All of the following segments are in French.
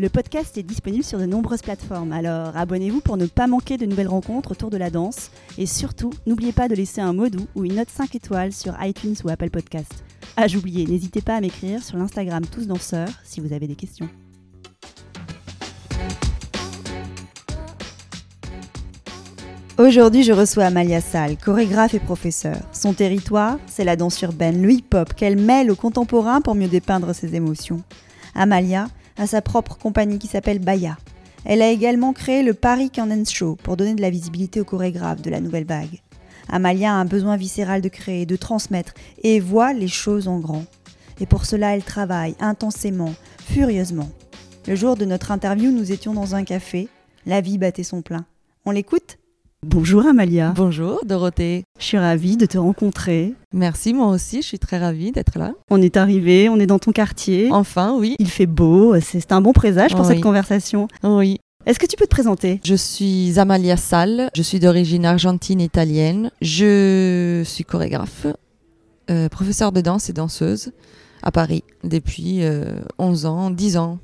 Le podcast est disponible sur de nombreuses plateformes, alors abonnez-vous pour ne pas manquer de nouvelles rencontres autour de la danse. Et surtout, n'oubliez pas de laisser un mot doux ou une note 5 étoiles sur iTunes ou Apple Podcast. Ah, j'oubliais, n'hésitez pas à m'écrire sur l'Instagram Tous Danseurs si vous avez des questions. Aujourd'hui, je reçois Amalia Sall, chorégraphe et professeur. Son territoire, c'est la danse urbaine, le hip-hop, qu'elle mêle au contemporain pour mieux dépeindre ses émotions. Amalia a sa propre compagnie qui s'appelle Baya. Elle a également créé le Paris Candence Show pour donner de la visibilité aux chorégraphes de la nouvelle vague. Amalia a un besoin viscéral de créer, de transmettre et voit les choses en grand. Et pour cela, elle travaille intensément, furieusement. Le jour de notre interview, nous étions dans un café. La vie battait son plein. On l'écoute? Bonjour Amalia. Bonjour Dorothée. Je suis ravie de te rencontrer. Merci, moi aussi, je suis très ravie d'être là. On est arrivé, on est dans ton quartier. Enfin, oui. Il fait beau, c'est un bon présage pour cette conversation. Oui. Est-ce que tu peux te présenter? Je suis Amalia Sall, je suis d'origine argentine-italienne. Je suis chorégraphe, euh, professeure de danse et danseuse à Paris depuis 11 euh, ans, 10 ans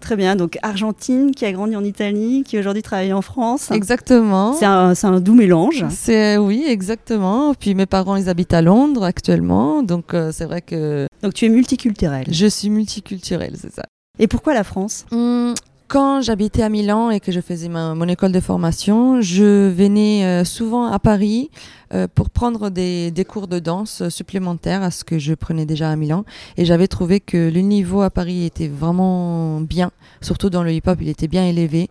Très bien, donc Argentine qui a grandi en Italie, qui aujourd'hui travaille en France. Exactement. C'est un, un, doux mélange. C'est oui, exactement. Puis mes parents, ils habitent à Londres actuellement, donc euh, c'est vrai que. Donc tu es multiculturelle. Je suis multiculturelle, c'est ça. Et pourquoi la France? Hum, quand j'habitais à Milan et que je faisais mon école de formation, je venais euh, souvent à Paris euh, pour prendre des, cours de danse supplémentaires à ce que je prenais déjà à Milan. Et j'avais trouvé que le niveau à Paris était vraiment bien, surtout dans le hip-hop, il était bien élevé.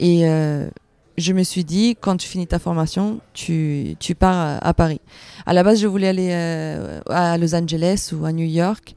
Et euh, je me suis dit, quand tu finis ta formation, tu, tu pars à, Paris. À la base, je voulais aller à Los Angeles ou à New York.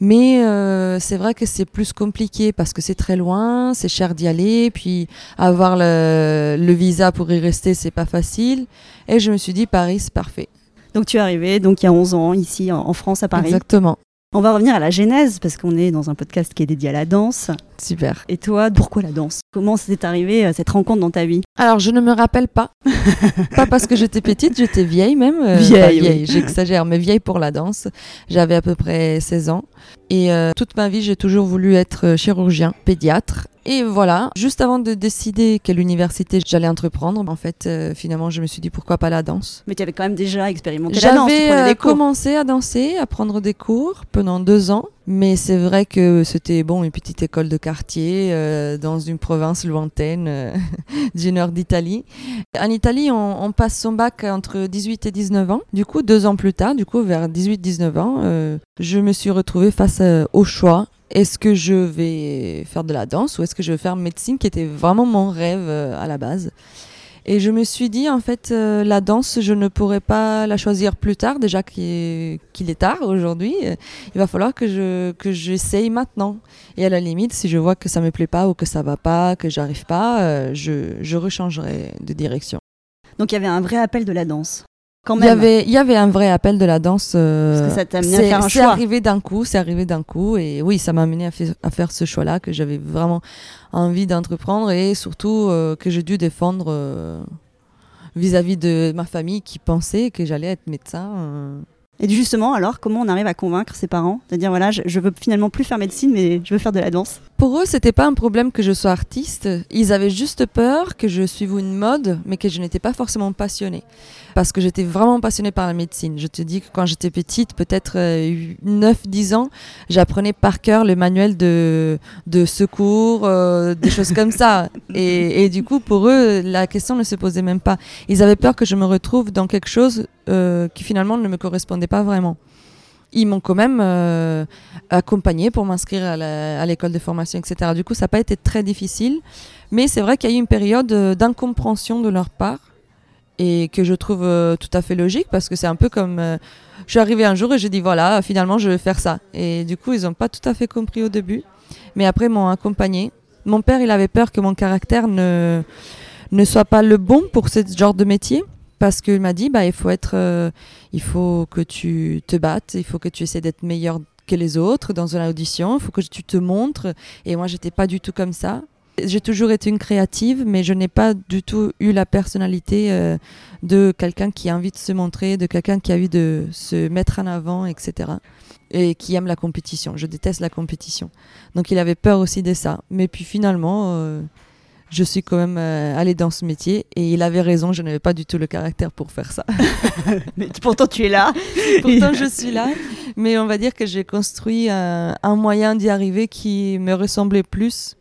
Mais euh, c'est vrai que c'est plus compliqué parce que c'est très loin, c'est cher d'y aller, puis avoir le, le visa pour y rester, c'est pas facile. Et je me suis dit, Paris, c'est parfait. Donc tu es arrivé donc il y a 11 ans ici en France à Paris. Exactement. On va revenir à la genèse parce qu'on est dans un podcast qui est dédié à la danse. Super. Et toi, pourquoi la danse? Comment s'est arrivé euh, cette rencontre dans ta vie? Alors, je ne me rappelle pas. pas parce que j'étais petite, j'étais vieille même. Euh, vieille, vieille j'exagère, mais vieille pour la danse. J'avais à peu près 16 ans. Et euh, toute ma vie, j'ai toujours voulu être chirurgien, pédiatre. Et voilà, juste avant de décider quelle université j'allais entreprendre, en fait, euh, finalement, je me suis dit pourquoi pas la danse. Mais tu avais quand même déjà expérimenté la danse. J'avais euh, commencé à danser, à prendre des cours pendant deux ans. Mais c'est vrai que c'était bon une petite école de quartier euh, dans une province lointaine du nord d'Italie. En Italie, on, on, passe son bac entre 18 et 19 ans. Du coup, deux ans plus tard, du coup vers 18-19 ans, je me suis retrouvée face au choix est-ce que je vais faire de la danse ou est-ce que je vais faire médecine qui était vraiment mon rêve euh, à la base et je me suis dit, en fait, euh, la danse, je ne pourrais pas la choisir plus tard, déjà qu'il est, tard aujourd'hui. Il va falloir que je que j'essaye maintenant. Et à la limite, si je vois que ça me plaît pas ou que ça va pas, que j'arrive pas, euh, je, je rechangerai de direction. Donc il y avait un vrai appel de la danse. Il y avait, il y avait un vrai appel de la danse. Euh, Parce que ça t'a amené à faire un choix. C'est arrivé d'un coup, c'est arrivé d'un coup, et oui, ça m'a amené à, faire ce choix-là que j'avais vraiment envie d'entreprendre et surtout euh, que j'ai dû défendre euh, vis-à-vis de ma famille qui pensait que j'allais être médecin. Et justement, alors, comment on arrive à convaincre ses parents de dire voilà, je, je, veux finalement plus faire médecine, mais je veux faire de la danse? Pour eux, c'était pas un problème que je sois artiste. Ils avaient juste peur que je suive une mode, mais que je n'étais pas forcément passionnée parce que j'étais vraiment passionnée par la médecine. Je te dis que quand j'étais petite, peut-être 9-10 euh, ans, j'apprenais par cœur le manuel de, de secours, euh, des choses comme ça. Et, et, du coup, pour eux, la question ne se posait même pas. Ils avaient peur que je me retrouve dans quelque chose euh, qui finalement ne me correspondait pas vraiment ils m'ont quand même euh, accompagné pour m'inscrire à l'école de formation, etc. Du coup, ça n'a pas été très difficile, mais c'est vrai qu'il y a eu une période d'incompréhension de leur part et que je trouve euh, tout à fait logique parce que c'est un peu comme euh, je suis arrivée un jour et j'ai dit voilà finalement je vais faire ça. Et du coup ils n'ont pas tout à fait compris au début. Mais après ils m'ont accompagné mon père il avait peur que mon caractère ne ne soit pas le bon pour ce genre de métier parce qu'il m'a dit bah il faut être euh, il faut que tu te battes il faut que tu essaies d'être meilleur que les autres dans une audition il faut que tu te montres et moi j'étais pas du tout comme ça j'ai toujours été une créative, mais je n'ai pas du tout eu la personnalité euh, de quelqu'un qui a envie de se montrer, de quelqu'un qui a envie de se mettre en avant, etc. Et qui aime la compétition. Je déteste la compétition. Donc il avait peur aussi de ça. Mais puis finalement, euh, je suis quand même euh, allée dans ce métier et il avait raison, je n'avais pas du tout le caractère pour faire ça. mais pourtant tu es là. pourtant je suis là. Mais on va dire que j'ai construit un moyen d'y arriver qui me ressemblait plus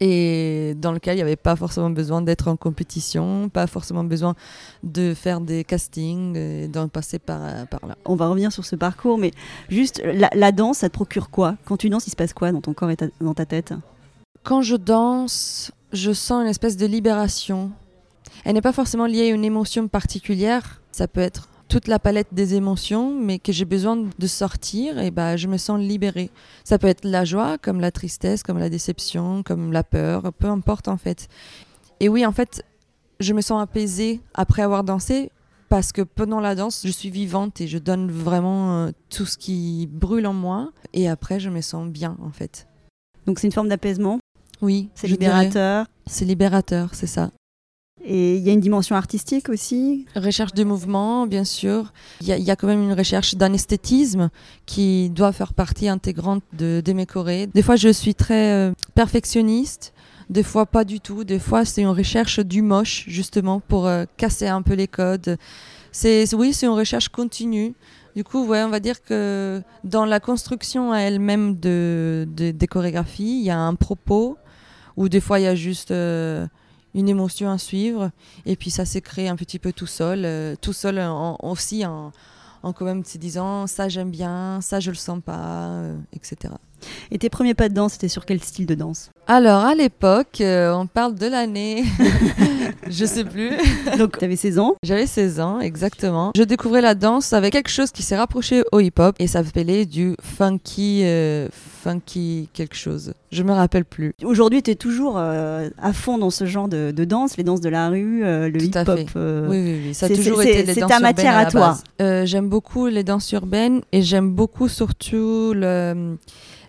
et dans lequel il n'y avait pas forcément besoin d'être en compétition, pas forcément besoin de faire des castings et d'en passer par, par là. On va revenir sur ce parcours, mais juste la, danse, ça te procure quoi? Quand tu danses, il se passe quoi dans ton corps et dans ta tête? Quand je danse, je sens une espèce de libération. Elle n'est pas forcément liée à une émotion particulière, ça peut être toute la palette des émotions, mais que j'ai besoin de sortir, et bah, je me sens libérée. Ça peut être la joie, comme la tristesse, comme la déception, comme la peur, peu importe en fait. Et oui, en fait, je me sens apaisée après avoir dansé, parce que pendant la danse, je suis vivante et je donne vraiment euh, tout ce qui brûle en moi, et après, je me sens bien en fait. Donc c'est une forme d'apaisement Oui. C'est libérateur C'est libérateur, c'est ça. Et il y a une dimension artistique aussi Recherche de mouvement, bien sûr. Il y, a quand même une recherche d'un esthétisme qui doit faire partie intégrante de, de mes chorés. Des fois, je suis très euh, perfectionniste. Des fois, pas du tout. Des fois, c'est une recherche du moche, justement, pour euh, casser un peu les codes. C'est, oui, c'est une recherche continue. Du coup, ouais, on va dire que dans la construction à elle-même de, des chorégraphies, il y a un propos, ou des fois, il y a juste... Euh, une émotion à suivre. Et puis ça s'est créé un petit peu tout seul, euh, tout seul aussi en, en quand même se disant ça j'aime bien, ça je le sens pas, euh, etc. Et tes premiers pas de danse, c'était sur quel style de danse? Alors à l'époque, on parle de l'année, je sais plus. Donc tu avais 16 ans? J'avais 16 ans, exactement. Je découvrais la danse avec quelque chose qui s'est rapproché au hip-hop et ça s'appelait du funky, funky quelque chose. Je me rappelle plus. Aujourd'hui, tu es toujours euh, à fond dans ce genre de, danse, les danses de la rue, le hip-hop. Oui, oui, oui, ça a toujours été les danses ta matière à, toi. j'aime beaucoup les danses urbaines et j'aime beaucoup surtout le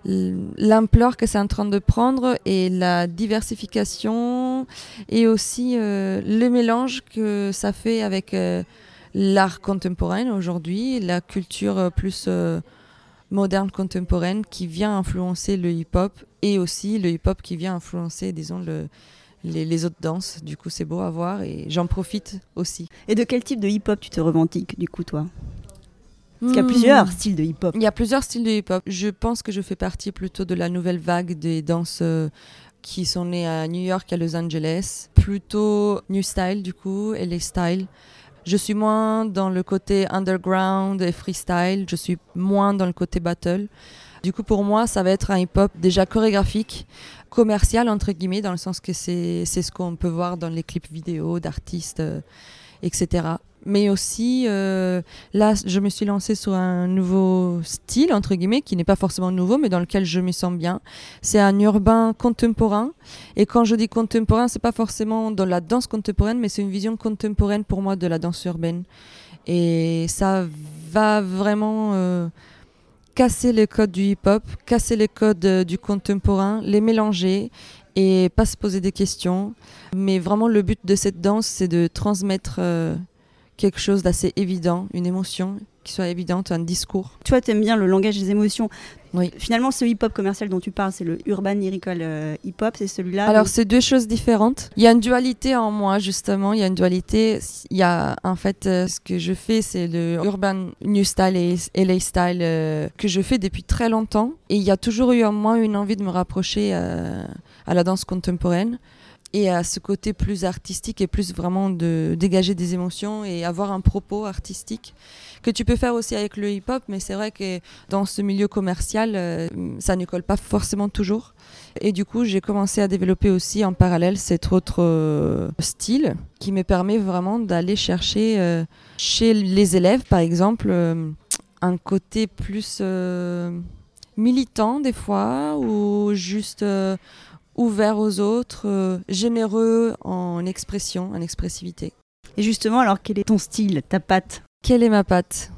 l'ampleur que c'est en train de prendre et la diversification et aussi euh, le mélange que ça fait avec euh, l'art contemporain aujourd'hui, la culture euh, plus moderne contemporaine qui vient influencer le hip-hop et aussi le hip-hop qui vient influencer, disons, le, les, les, autres danses. Du coup, c'est beau à voir et j'en profite aussi. Et de quel type de hip-hop tu te revendiques, du coup, toi? Parce qu'il y a plusieurs hmm. styles de hip-hop. Il y a plusieurs styles de hip-hop. Je pense que je fais partie plutôt de la nouvelle vague des danses euh, qui sont nées à New York et à Los Angeles. Plutôt new style du coup, et les styles. Je suis moins dans le côté underground et freestyle. Je suis moins dans le côté battle. Du coup, pour moi, ça va être un hip-hop déjà chorégraphique, commercial, entre guillemets, dans le sens que c'est ce qu'on peut voir dans les clips vidéo d'artistes, euh, etc mais aussi euh, là je me suis lancée sur un nouveau style entre guillemets qui n'est pas forcément nouveau mais dans lequel je me sens bien. C'est un urbain contemporain. Et quand je dis contemporain c'est pas forcément dans la danse contemporaine mais c'est une vision contemporaine pour moi de la danse urbaine. Et ça va vraiment euh, casser les codes du hip-hop casser les codes euh, du contemporain les mélanger et pas se poser des questions. Mais vraiment le but de cette danse c'est de transmettre quelque chose d'assez évident, une émotion qui soit évidente, un discours. Toi, tu aimes bien le langage des émotions. Oui. Finalement, ce hip-hop commercial dont tu parles, c'est le urban lyrical euh, hip-hop, c'est celui-là Alors, c'est deux choses différentes. Il y a une dualité en moi, justement. Il y a une dualité. Il y a, en fait, euh, ce que je fais, c'est le urban new style et LA style euh, que je fais depuis très longtemps. Et il y a toujours eu en moi une envie de me rapprocher à la danse contemporaine. Et à ce côté plus artistique et plus vraiment de dégager des émotions et avoir un propos artistique que tu peux faire aussi avec le hip-hop, mais c'est vrai que dans ce milieu commercial, euh, ça ne colle pas forcément toujours. Et du coup, j'ai commencé à développer aussi en parallèle cet autre euh, style qui me permet vraiment d'aller chercher euh, chez les élèves, par exemple, un côté plus militant des fois ou juste ouvert aux autres, généreux en expression, en expressivité. Et justement, alors quel est ton style, ta patte? Quelle est ma patte?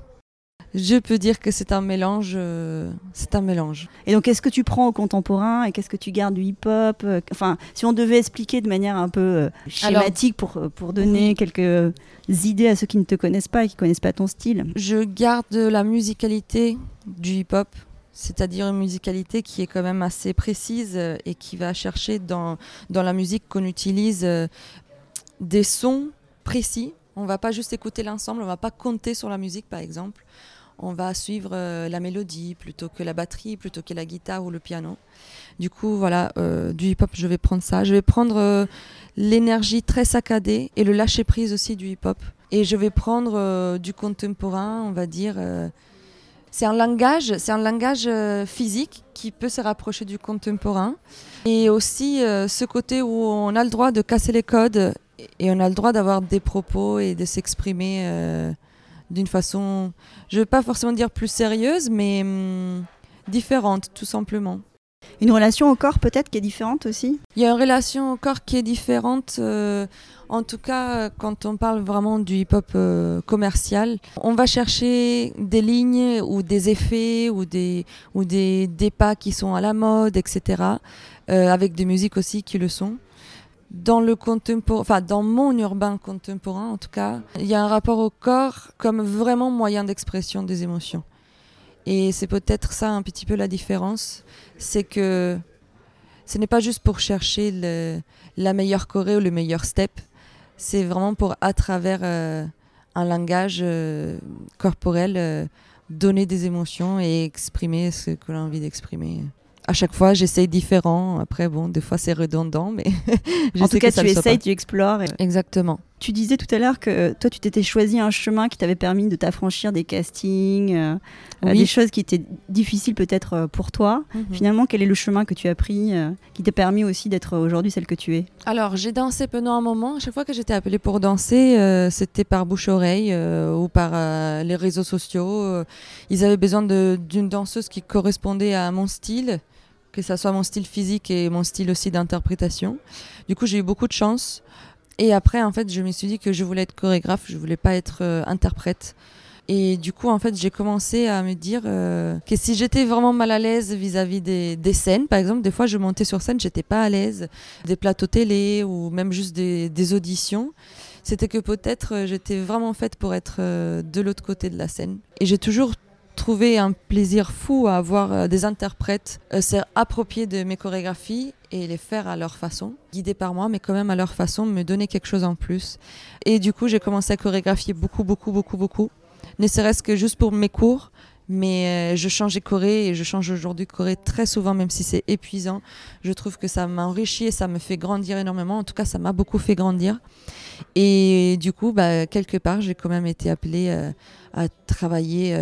Je peux dire que c'est un mélange. Euh, c'est un mélange. Et donc, qu'est-ce que tu prends au contemporain et qu'est-ce que tu gardes du hip-hop? Euh, Enfin, si on devait expliquer de manière un peu euh, schématique pour, pour donner quelques idées à ceux qui ne te connaissent pas et qui ne connaissent pas ton style. Je garde la musicalité du hip-hop, c'est-à-dire une musicalité qui est quand même assez précise et qui va chercher dans, dans la musique qu'on utilise des sons précis on va pas juste écouter l'ensemble, on va pas compter sur la musique par exemple. On va suivre euh, la mélodie plutôt que la batterie, plutôt que la guitare ou le piano. Du coup, voilà, euh, du hip-hop, je vais prendre ça. Je vais prendre euh, l'énergie très saccadée et le lâcher prise aussi du hip-hop. Et je vais prendre du contemporain, on va dire. C'est un langage, c'est un langage physique qui peut se rapprocher du contemporain. Et aussi ce côté où on a le droit de casser les codes et on a le droit d'avoir des propos et de s'exprimer euh, d'une façon, je ne veux pas forcément dire plus sérieuse, mais hum, différente, tout simplement. Une relation au corps peut-être qui est différente aussi? Il y a une relation au corps qui est différente, euh, en tout cas quand on parle vraiment du hip-hop euh, commercial. On va chercher des lignes ou des effets ou des, ou des, des pas qui sont à la mode, etc. avec des musiques aussi qui le sont dans le enfin dans mon urbain contemporain en tout cas, il y a un rapport au corps comme vraiment moyen d'expression des émotions. Et c'est peut-être ça un petit peu la différence, c'est que ce n'est pas juste pour chercher le, la meilleure choré ou le meilleur step, c'est vraiment pour à travers euh, un langage euh, corporel euh, donner des émotions et exprimer ce que l'on a envie d'exprimer à chaque fois, j'essaye différent. Après, bon, des fois, c'est redondant, mais en tout cas, tu essayes, tu explores. Exactement. Tu disais tout à l'heure que toi, tu t'étais choisi un chemin qui t'avait permis de t'affranchir des castings, euh, euh, des choses qui étaient difficiles peut-être euh, pour toi. Mhm. Finalement, quel est le chemin que tu as pris qui t'a permis aussi d'être aujourd'hui celle que tu es? Alors, j'ai dansé pendant un moment. Chaque fois que j'étais appelée pour danser, c'était par bouche-oreille ou par les réseaux sociaux. ils avaient besoin d'une danseuse qui correspondait à mon style que ça soit mon style physique et mon style aussi d'interprétation. Du coup, j'ai eu beaucoup de chance. Et après, en fait, je me suis dit que je voulais être chorégraphe, je voulais pas être euh, interprète. Et du coup, en fait, j'ai commencé à me dire euh, que si j'étais vraiment mal à l'aise vis-à-vis des, scènes, par exemple, des fois, je montais sur scène, j'étais pas à l'aise, des plateaux télé ou même juste des, des auditions. C'était que peut-être euh, j'étais vraiment faite pour être de l'autre côté de la scène. Et j'ai toujours trouvé un plaisir fou à avoir euh, des interprètes euh, s'approprier de mes chorégraphies et les faire à leur façon, guidés par moi, mais quand même à leur façon, me donner quelque chose en plus. Et du coup, j'ai commencé à chorégraphier beaucoup, beaucoup, beaucoup, beaucoup. Ne serait-ce que juste pour mes cours, mais euh, je changeais choré et je change aujourd'hui choré très souvent, même si c'est épuisant. Je trouve que ça m'a enrichi et ça me fait grandir énormément. En tout cas, ça m'a beaucoup fait grandir. Et du coup, bah, quelque part, j'ai quand même été appelée à travailler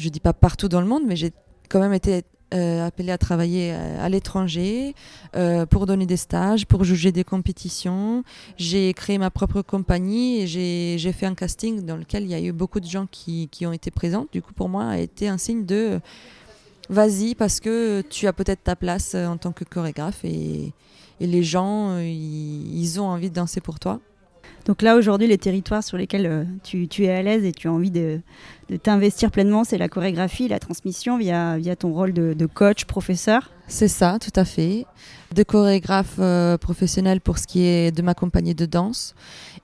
je dis pas partout dans le monde, mais j'ai quand même été euh, appelée à travailler euh, à, l'étranger euh, pour donner des stages, pour juger des compétitions. J'ai créé ma propre compagnie et j'ai fait un casting dans lequel il y a eu beaucoup de gens qui, ont été présents. Du coup, pour moi, a été un signe de vas-y parce que tu as peut-être ta place en tant que chorégraphe et les gens, ils ont envie de danser pour toi. Donc là, aujourd'hui, les territoires sur lesquels euh, tu, es à l'aise et tu as envie de, t'investir pleinement, c'est la chorégraphie, la transmission via, ton rôle de, coach, professeur. C'est ça, tout à fait. De chorégraphe euh, professionnel pour ce qui est de ma compagnie de danse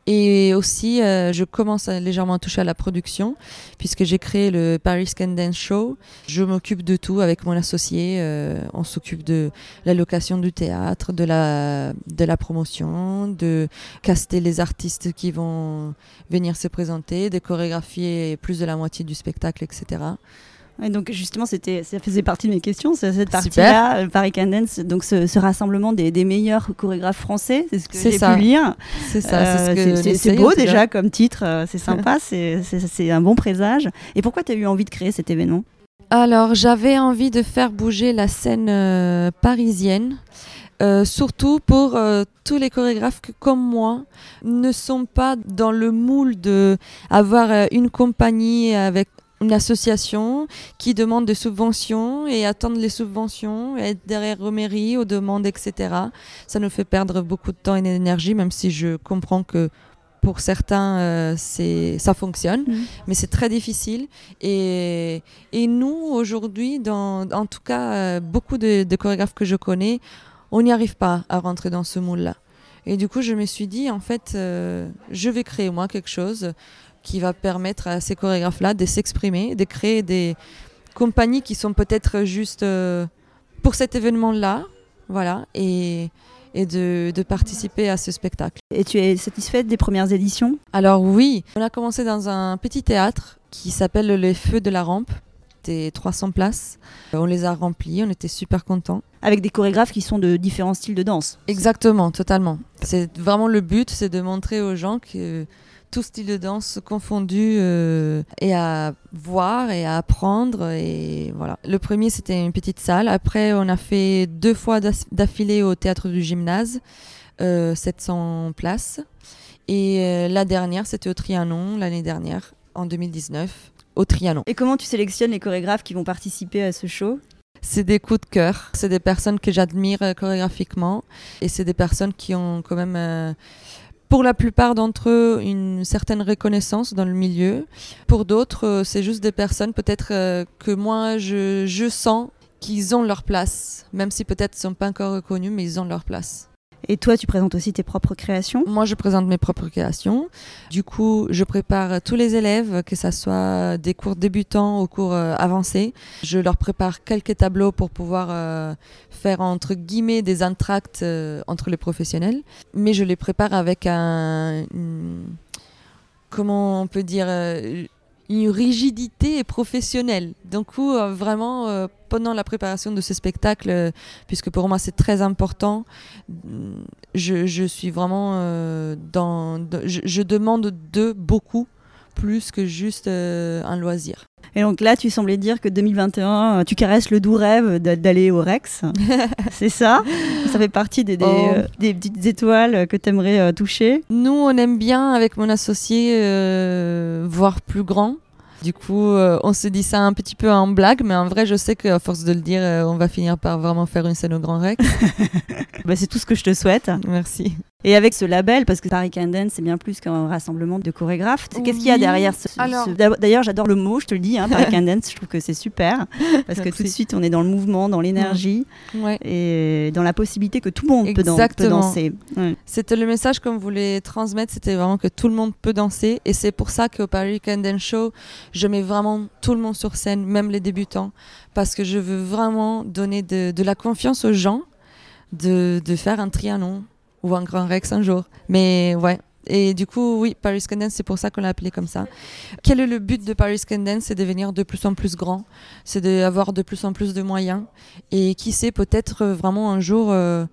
et aussi, euh, je commence à légèrement toucher à la production, puisque j'ai créé le Paris Can Dance Show. Je m'occupe de tout avec mon associé. Euh, on s'occupe de la location du théâtre, de la, de la promotion, de caster les artistes qui vont venir se présenter, de chorégraphier plus de la moitié du spectacle, etc. Et donc justement, c'était, ça faisait partie de mes questions, cette partie-là, euh, Paris Candence, donc ce, rassemblement des, meilleurs chorégraphes français, c'est ce que j'ai pu lire. C'est ça, c'est, beau déjà comme titre, c'est sympa, c'est, un bon présage. Et pourquoi tu as eu envie de créer cet événement? Alors j'avais envie de faire bouger la scène parisienne. Euh, surtout pour euh, tous les chorégraphes qui, comme moi, ne sont pas dans le moule de avoir euh, une compagnie avec une association qui demande des subventions et attendre les subventions, et être derrière aux mairies, aux demandes, etc. Ça nous fait perdre beaucoup de temps et d'énergie, même si je comprends que pour certains, c'est ça fonctionne, mmh. mais c'est très difficile. Et, et nous, aujourd'hui, en tout cas, beaucoup de, de chorégraphes que je connais, on n'y arrive pas à rentrer dans ce moule-là. Et du coup, je me suis dit, en fait, euh, je vais créer moi quelque chose qui va permettre à ces chorégraphes-là de s'exprimer, de créer des compagnies qui sont peut-être juste euh, pour cet événement-là, voilà, et, de, de, participer à ce spectacle. Et tu es satisfaite des premières éditions? Alors oui, on a commencé dans un petit théâtre qui s'appelle Les Feux de la Rampe. 300 places. On les a remplies, on était super contents. Avec des chorégraphes qui sont de différents styles de danse. Exactement, totalement. C'est vraiment le but, c'est de montrer aux gens que tout style de danse confondu euh, est à voir et à apprendre et voilà. Le premier c'était une petite salle. Après on a fait deux fois d'affilée au théâtre du gymnase, 700 euh, places. Et euh, la dernière c'était au Trianon l'année dernière en 2019 au Trianon. Et comment tu sélectionnes les chorégraphes qui vont participer à ce show? C'est des coups de cœur. C'est des personnes que j'admire chorégraphiquement. Et c'est des personnes qui ont quand même, pour la plupart d'entre eux, une certaine reconnaissance dans le milieu. Pour d'autres, euh, c'est juste des personnes peut-être que moi, je sens qu'ils ont leur place. Même si peut-être ils ne sont pas encore reconnus, mais ils ont leur place. Et toi, tu présentes aussi tes propres créations? Moi, je présente mes propres créations. Du coup, je prépare tous les élèves, que ce soit des cours débutants ou cours euh, avancés. Je leur prépare quelques tableaux pour pouvoir euh, faire, entre guillemets, des entractes euh, entre les professionnels. Mais je les prépare avec un... comment on peut dire une rigidité professionnelle. Donc, euh, vraiment, euh, pendant la préparation de ce spectacle, euh, puisque pour moi c'est très important, je, je suis vraiment dans. je, je, demande de beaucoup plus que juste un loisir. Et donc là, tu semblais dire que 2021, tu caresses le doux rêve d'aller au Rex. c'est ça? Ça fait partie des, des, oh. des petites étoiles que tu aimerais toucher? Nous, on aime bien, avec mon associé, voir plus grand. Du coup, euh, on se dit ça un petit peu en blague, mais en vrai, je sais qu'à force de le dire, euh, on va finir par vraiment faire une scène au Grand Rex. bah, c'est tout ce que je te souhaite. Merci. Et avec ce label, parce que Paris Candence, c'est bien plus qu'un rassemblement de chorégraphes. Qu'est-ce qu'il y a derrière ce, D'ailleurs, j'adore le mot, je te le dis, hein, Paris Candence, je trouve que c'est super. Parce que tout de suite, on est dans le mouvement, dans l'énergie et dans la possibilité que tout le monde peut, danser. C'était le message qu'on voulait transmettre, c'était vraiment que tout le monde peut danser. Et c'est pour ça qu'au Paris Candence Show, je mets vraiment tout le monde sur scène, même les débutants. Parce que je veux vraiment donner de, de la confiance aux gens de, de faire un trianon ou un grand Rex un jour. Mais ouais. Et du coup, oui, Paris Candence, c'est pour ça qu'on l'a appelé comme ça. Quel est le but de Paris Candence C'est de devenir de plus en plus grand, c'est d'avoir de plus en plus de moyens. Et qui sait, peut-être vraiment un jour, euh,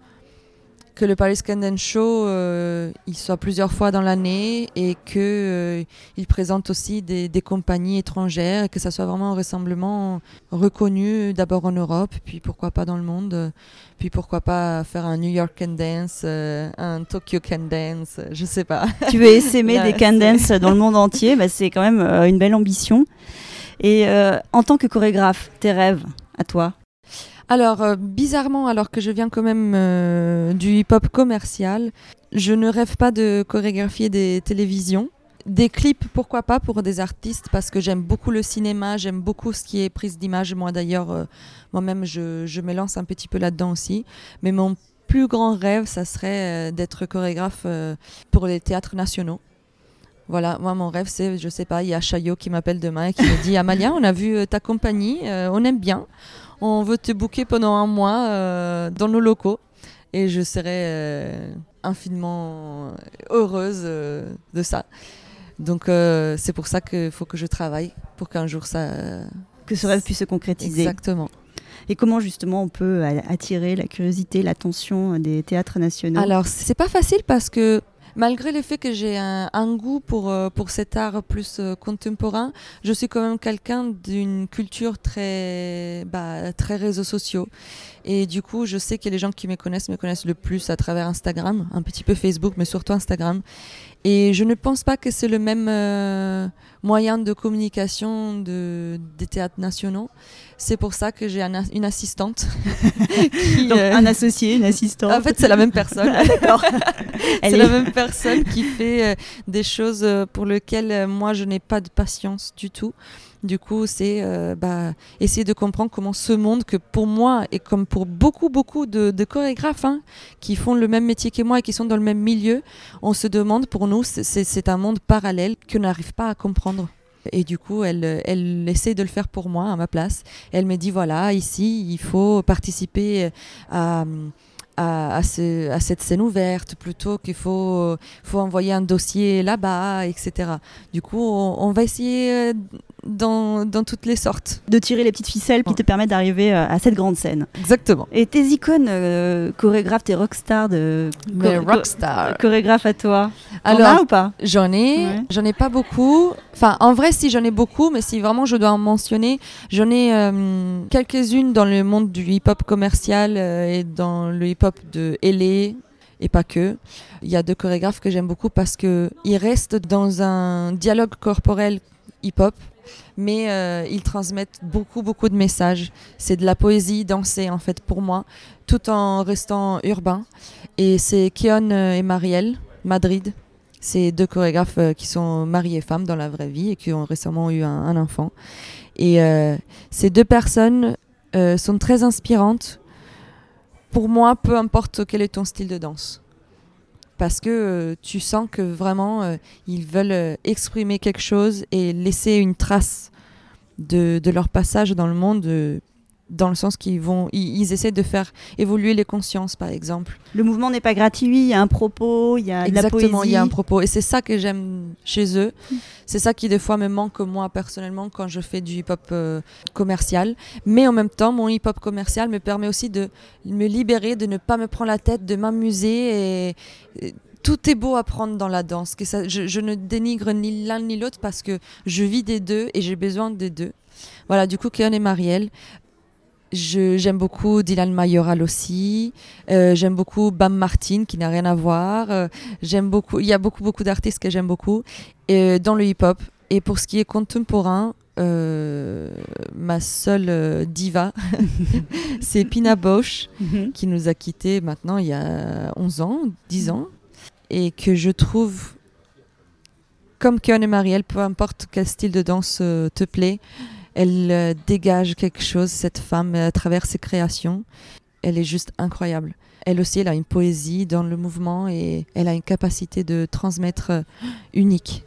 que le Paris Scandin Show euh, il soit plusieurs fois dans l'année et que euh, il présente aussi des, des, compagnies étrangères, que ça soit vraiment un rassemblement reconnu d'abord en Europe, puis pourquoi pas dans le monde, puis pourquoi pas faire un New York Can Dance, euh, un Tokyo Can Dance, je sais pas. Tu veux essaimer des Can Dance dans le monde entier, bah, c'est quand même une belle ambition. Et en tant que chorégraphe, tes rêves à toi? Alors, euh, bizarrement, alors que je viens quand même euh, du hip-hop commercial, je ne rêve pas de chorégraphier des télévisions. Des clips, pourquoi pas, pour des artistes, parce que j'aime beaucoup le cinéma, j'aime beaucoup ce qui est prise d'image. Moi, d'ailleurs, euh, moi-même, je, je, me lance un petit peu là-dedans aussi. Mais mon plus grand rêve, ça serait d'être chorégraphe pour les théâtres nationaux. Voilà, moi mon rêve c'est, je sais pas, il y a Chaillot qui m'appelle demain et qui me dit Amalia, on a vu ta compagnie, on aime bien, on veut te booker pendant un mois euh, dans nos locaux et je serai euh, infiniment heureuse euh, de ça. Donc c'est pour ça qu'il faut que je travaille pour qu'un jour ça, que ce rêve puisse se concrétiser. Exactement. Et comment justement on peut attirer la curiosité, l'attention des théâtres nationaux? Alors c'est pas facile parce que malgré le fait que j'ai un, goût pour, euh, pour cet art plus euh, contemporain, je suis quand même quelqu'un d'une culture très, bah, très réseaux sociaux. Et du coup, je sais que les gens qui me connaissent me connaissent le plus à travers Instagram, un petit peu Facebook, mais surtout Instagram. Et je ne pense pas que c'est le même euh, moyen de communication de, des théâtres nationaux. C'est pour ça que j'ai une assistante. Donc, euh, un associé, une assistante. En fait, c'est la même personne. C'est la même personne qui fait euh, des choses pour lesquelles moi, je n'ai pas de patience du tout. Du coup, c'est euh, bah, essayer de comprendre comment ce monde, que pour moi et comme pour beaucoup, beaucoup de, chorégraphes hein, qui font le même métier que moi et qui sont dans le même milieu, on se demande, pour nous, c'est un monde parallèle qu'on n'arrive pas à comprendre. Et du coup, elle, elle essaie de le faire pour moi, à ma place. Elle me dit, voilà, ici, il faut participer à... À, cette scène ouverte plutôt qu'il faut, faut envoyer un dossier là-bas, etc. Du coup, on va essayer dans, dans, toutes les sortes. De tirer les petites ficelles qui te permettent d'arriver euh, à cette grande scène. Exactement. Et tes icônes euh, chorégraphes, tes rockstars de rockstars. chorégraphes à toi. Alors, ou pas? J'en ai, j'en ai pas beaucoup. Enfin, en vrai, si j'en ai beaucoup, mais si vraiment je dois en mentionner, j'en ai euh, quelques-unes dans le monde du hip-hop commercial et dans le hip-hop de LA et pas que. Il y a deux chorégraphes que j'aime beaucoup parce qu'ils restent dans un dialogue corporel hip-hop mais euh, ils transmettent beaucoup, beaucoup de messages. C'est de la poésie dansée, en fait, pour moi, tout en restant urbain. Et c'est Kion euh, et Marielle, Madrid. C'est deux chorégraphes euh, qui sont mariés et femmes dans la vraie vie et qui ont récemment eu un, enfant. Et ces deux personnes sont très inspirantes. Pour moi, peu importe quel est ton style de danse parce que euh, tu sens que vraiment euh, ils veulent euh, exprimer quelque chose et laisser une trace de, de leur passage dans le monde dans le sens qu'ils vont, ils, essaient de faire évoluer les consciences, par exemple. Le mouvement n'est pas gratuit, il y a un propos, il y a Exactement, de la poésie. il y a un propos, et c'est ça que j'aime chez eux. Mm. C'est ça qui des fois me manque moi personnellement quand je fais du hip-hop euh, commercial. Mais en même temps, mon hip-hop commercial me permet aussi de me libérer, de ne pas me prendre la tête, de m'amuser et, tout est beau à prendre dans la danse. Que ça, je, je ne dénigre ni l'un ni l'autre parce que je vis des deux et j'ai besoin des deux. Voilà, du coup, Kéon et Marielle, j'aime beaucoup Dylan Mayoral aussi. Euh, j'aime beaucoup Bam Martin qui n'a rien à voir. Euh, j'aime beaucoup. Il y a beaucoup beaucoup d'artistes que j'aime beaucoup et, dans le hip-hop. Et pour ce qui est contemporain, euh, ma seule diva, c'est Pina Bausch mhm. qui nous a quittés maintenant il y a 11 ans, 10 ans, et que je trouve comme Kion et Marielle, peu importe quel style de danse te plaît, elle euh, dégage quelque chose, cette femme, à travers ses créations. Elle est juste incroyable. Elle aussi, elle a une poésie dans le mouvement et elle a une capacité de transmettre euh, unique.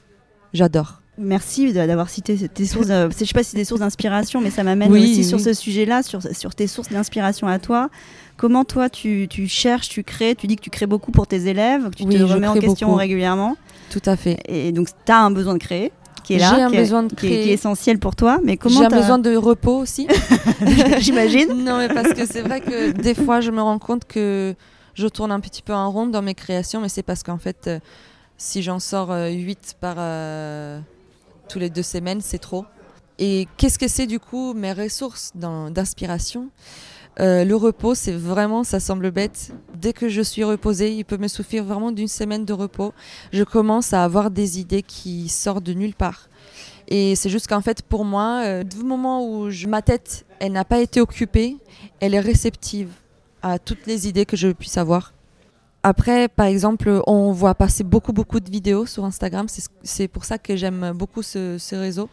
J'adore. Merci d'avoir cité tes sources. je sais pas si c'est des sources d'inspiration, mais ça m'amène aussi sur ce sujet-là, sur, sur tes sources d'inspiration à toi. Comment toi tu, tu, cherches, tu crées? Tu dis que tu crées beaucoup pour tes élèves, que tu te remets en question régulièrement. Tout à fait. Et donc tu as un besoin de créer qui est là, un qui, besoin de qui, est, essentiel pour toi. Mais comment J'ai un besoin de repos aussi. J'imagine. non, mais parce que c'est vrai que des fois, je me rends compte que je tourne un petit peu en rond dans mes créations, mais c'est parce qu'en fait, euh, si j'en sors 8 euh, par euh, tous les deux semaines, c'est trop. Et qu'est-ce que c'est du coup mes ressources d'inspiration? Euh, le repos, c'est vraiment, ça semble bête. Dès que je suis reposée, il peut me suffire vraiment d'une semaine de repos. Je commence à avoir des idées qui sortent de nulle part. Et c'est juste qu'en fait, pour moi, euh, du moment où ma tête, elle n'a pas été occupée, elle est réceptive à toutes les idées que je puisse avoir. Après, par exemple, on voit passer beaucoup, beaucoup de vidéos sur Instagram. C'est pour ça que j'aime beaucoup ce, réseau.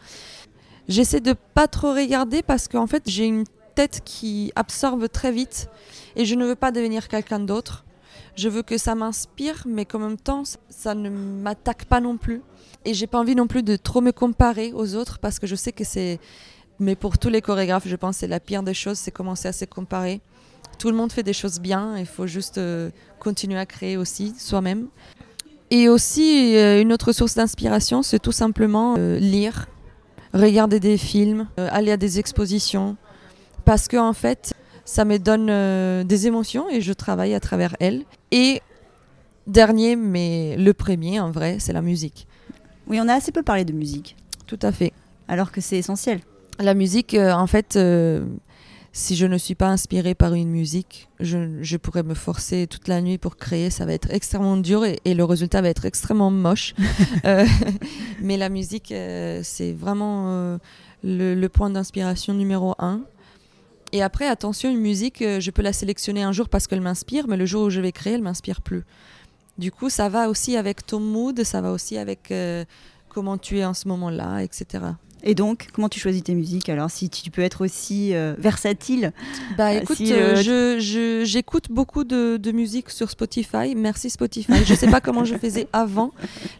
J'essaie de pas trop regarder parce qu'en fait, j'ai une tête qui absorbe très vite et je ne veux pas devenir quelqu'un d'autre. Je veux que ça m'inspire, mais qu'en même temps, ça ne m'attaque pas non plus. Et j'ai pas envie non plus de trop me comparer aux autres parce que je sais que c'est. Mais pour tous les chorégraphes, je pense que c'est la pire des choses, c'est commencer à se comparer. Tout le monde fait des choses bien, il faut juste euh, continuer à créer aussi soi-même. Et aussi, euh, une autre source d'inspiration, c'est tout simplement euh, lire regarder des films, aller à des expositions, parce que en fait, ça me donne euh, des émotions et je travaille à travers elles. Et dernier, mais le premier en vrai, c'est la musique. Oui, on a assez peu parlé de musique. Tout à fait. Alors que c'est essentiel. La musique, euh, en fait, euh, si je ne suis pas inspirée par une musique, je, je, pourrais me forcer toute la nuit pour créer. Ça va être extrêmement dur et, et le résultat va être extrêmement moche. euh, mais la musique, c'est vraiment le, le, point d'inspiration numéro un. Et après, attention, une musique, je peux la sélectionner un jour parce qu'elle m'inspire, mais le jour où je vais créer, elle m'inspire plus. Du coup, ça va aussi avec ton mood, ça va aussi avec euh, comment tu es en ce moment-là, etc. Et donc, comment tu choisis tes musiques Alors, si tu peux être aussi euh, versatile? Bah écoute, si, euh, je, j'écoute beaucoup de, de, musique sur Spotify. Merci Spotify. je sais pas comment je faisais avant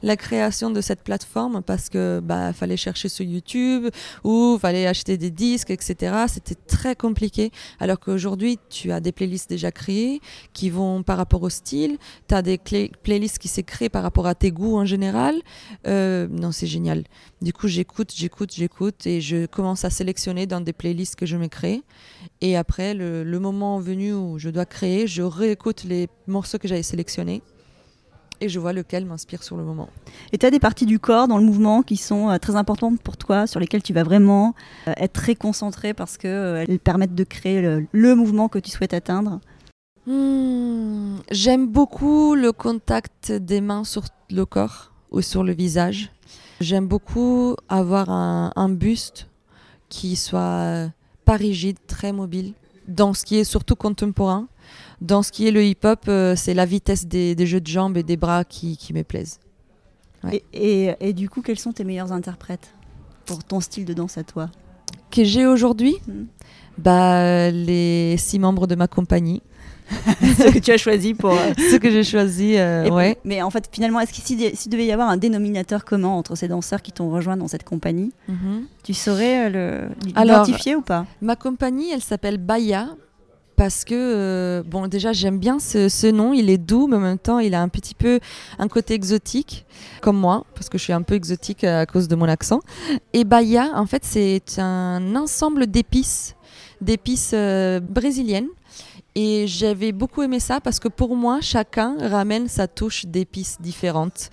la création de cette plateforme parce que bah fallait chercher sur YouTube ou fallait acheter des disques, etc. C'était très compliqué. Alors qu'aujourd'hui, tu as des playlists déjà créées qui vont par rapport au style. Tu as des playlists qui s'est créées par rapport à tes goûts en général. Euh, non, c'est génial. Du coup, j'écoute, j'écoute, j'écoute et je commence à sélectionner dans des playlists que je me crée. Et après, le, le, moment venu où je dois créer, je réécoute les morceaux que j'avais sélectionnés et je vois lequel m'inspire sur le moment. Et tu as des parties du corps dans le mouvement qui sont euh, très importantes pour toi, sur lesquelles tu vas vraiment euh, être très concentré parce qu'elles euh, permettent de créer le, le, mouvement que tu souhaites atteindre? Mmh, J'aime beaucoup le contact des mains sur le corps ou sur le visage. J'aime beaucoup avoir un, un, buste qui soit pas rigide, très mobile, dans ce qui est surtout contemporain. Dans ce qui est le hip-hop, euh, c'est la vitesse des, des, jeux de jambes et des bras qui, qui me plaisent. Ouais. Et, et, et, du coup, quels sont tes meilleurs interprètes pour ton style de danse à toi? Que j'ai aujourd'hui? Mmh. bah, Les six membres de ma compagnie. ce que tu as choisi pour. Euh... ce que j'ai choisi, euh, ouais. Mais en fait, finalement, est-ce qu'il si, devait y avoir un dénominateur commun entre ces danseurs qui t'ont rejoint dans cette compagnie, mm -hmm. tu saurais le l'identifier ou pas? Ma compagnie, elle s'appelle Baya. Parce que, euh, bon, déjà, j'aime bien ce, ce, nom. Il est doux, mais en même temps, il a un petit peu un côté exotique, comme moi, parce que je suis un peu exotique à cause de mon accent. Et Baya, en fait, c'est un ensemble d'épices, d'épices euh, brésiliennes. Et j'avais beaucoup aimé ça parce que pour moi, chacun ramène sa touche d'épices différentes.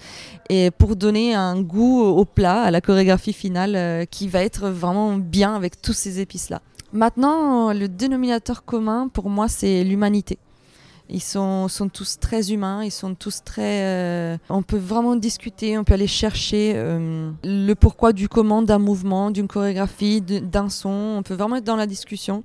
Et pour donner un goût au plat, à la chorégraphie finale, euh, qui va être vraiment bien avec tous ces épices-là. Maintenant, le dénominateur commun, pour moi, c'est l'humanité. Ils sont, tous très humains, ils sont tous très... Euh, on peut vraiment discuter, on peut aller chercher euh, le pourquoi du comment d'un mouvement, d'une chorégraphie, d'un son. On peut vraiment être dans la discussion.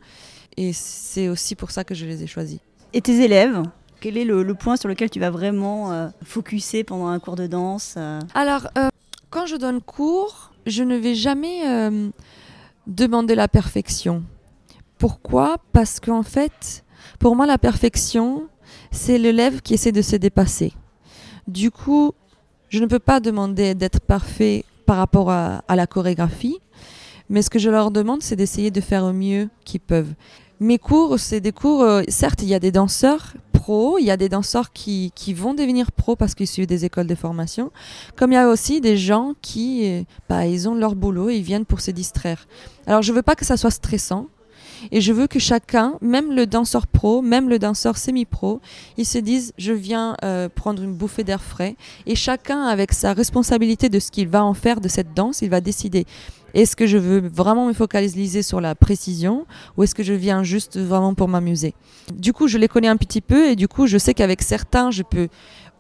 Et c'est aussi pour ça que je les ai choisis. Et tes élèves quel est le, le point sur lequel tu vas vraiment euh, focuser pendant un cours de danse euh Alors, euh, quand je donne cours, je ne vais jamais euh, demander la perfection. Pourquoi? Parce qu'en fait, pour moi, la perfection, c'est l'élève qui essaie de se dépasser. Du coup, je ne peux pas demander d'être parfait par rapport à, à, la chorégraphie, mais ce que je leur demande, c'est d'essayer de faire au mieux qu'ils peuvent. Mes cours, c'est des cours, euh, certes, il y a des danseurs pros, il y a des danseurs qui, vont devenir pros parce qu'ils suivent des écoles de formation, comme il y a aussi des gens qui, bah, ils ont leur boulot et ils viennent pour se distraire. Alors, je veux pas que ça soit stressant, et je veux que chacun, même le danseur pro, même le danseur semi-pro, ils se disent je viens euh, prendre une bouffée d'air frais. Et chacun, avec sa responsabilité de ce qu'il va en faire de cette danse, il va décider. Est-ce que je veux vraiment me focaliser sur la précision ou est-ce que je viens juste vraiment pour m'amuser? Du coup, je les connais un petit peu et du coup, je sais qu'avec certains, je peux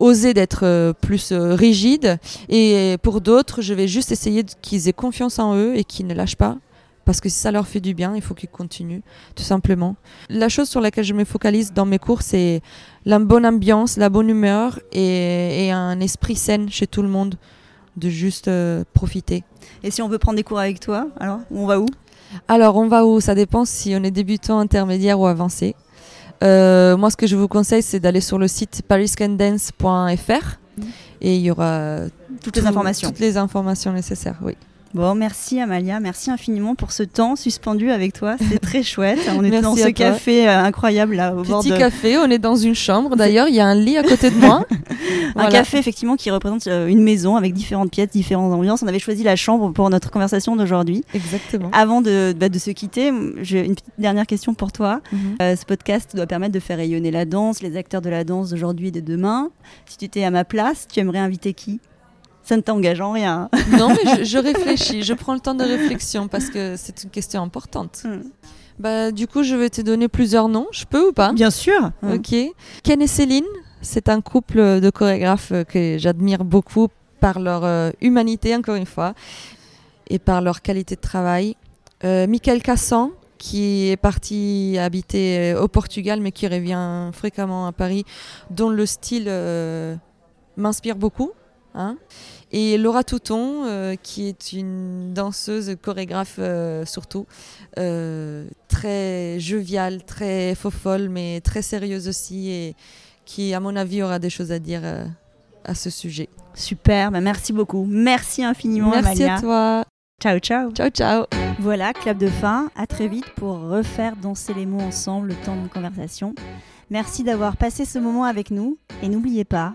oser d'être euh, plus euh, rigide et pour d'autres, je vais juste essayer qu'ils aient confiance en eux et qu'ils ne lâchent pas parce que si ça leur fait du bien, il faut qu'ils continuent, tout simplement. La chose sur laquelle je me focalise dans mes cours, c'est la bonne ambiance, la bonne humeur et, et, un esprit sain chez tout le monde, de juste euh, profiter. Et si on veut prendre des cours avec toi, alors on va où? Alors on va où? Ça dépend si on est débutant, intermédiaire ou avancé. Euh, moi, ce que je vous conseille, c'est d'aller sur le site pariscandance.fr mmh. et il y aura toutes tout, les informations. Toutes les informations nécessaires, oui. Bon, merci Amalia, merci infiniment pour ce temps suspendu avec toi. C'est très chouette. On est dans ce café euh, incroyable là au Petit bord de... café, on est dans une chambre. D'ailleurs, il y a un lit à côté de moi. Un café effectivement qui représente euh, une maison avec différentes pièces, différentes ambiances. On avait choisi la chambre pour notre conversation d'aujourd'hui. Exactement. Avant de, bah, de se quitter, j'ai une petite dernière question pour toi. Mhm. Euh, ce podcast doit permettre de faire rayonner la danse, les acteurs de la danse d'aujourd'hui et de demain. Si tu étais à ma place, tu aimerais inviter qui? Ça ne t'engage en rien. non, mais je, réfléchis, je prends le temps de réflexion parce que c'est une question importante. Hmm. Bah, du coup, je vais te donner plusieurs noms. Je peux ou pas? Bien sûr. Ok. Ken et Céline, c'est un couple de chorégraphes que j'admire beaucoup par leur euh, humanité, encore une fois, et par leur qualité de travail. Euh, Michael Cassan, qui est parti habiter euh, au Portugal, mais qui revient fréquemment à Paris, dont le style m'inspire beaucoup. Hein et Laura Touton, euh, qui est une danseuse, chorégraphe euh, surtout, euh, très joviale, très faux-folle, mais très sérieuse aussi, et qui, à mon avis, aura des choses à dire à ce sujet. Super, bah, merci beaucoup. Merci infiniment, Merci à toi. Ciao, ciao. Ciao, ciao. Voilà, clap de fin. À très vite pour refaire danser les mots ensemble le temps de conversation. Merci d'avoir passé ce moment avec nous. Et n'oubliez pas,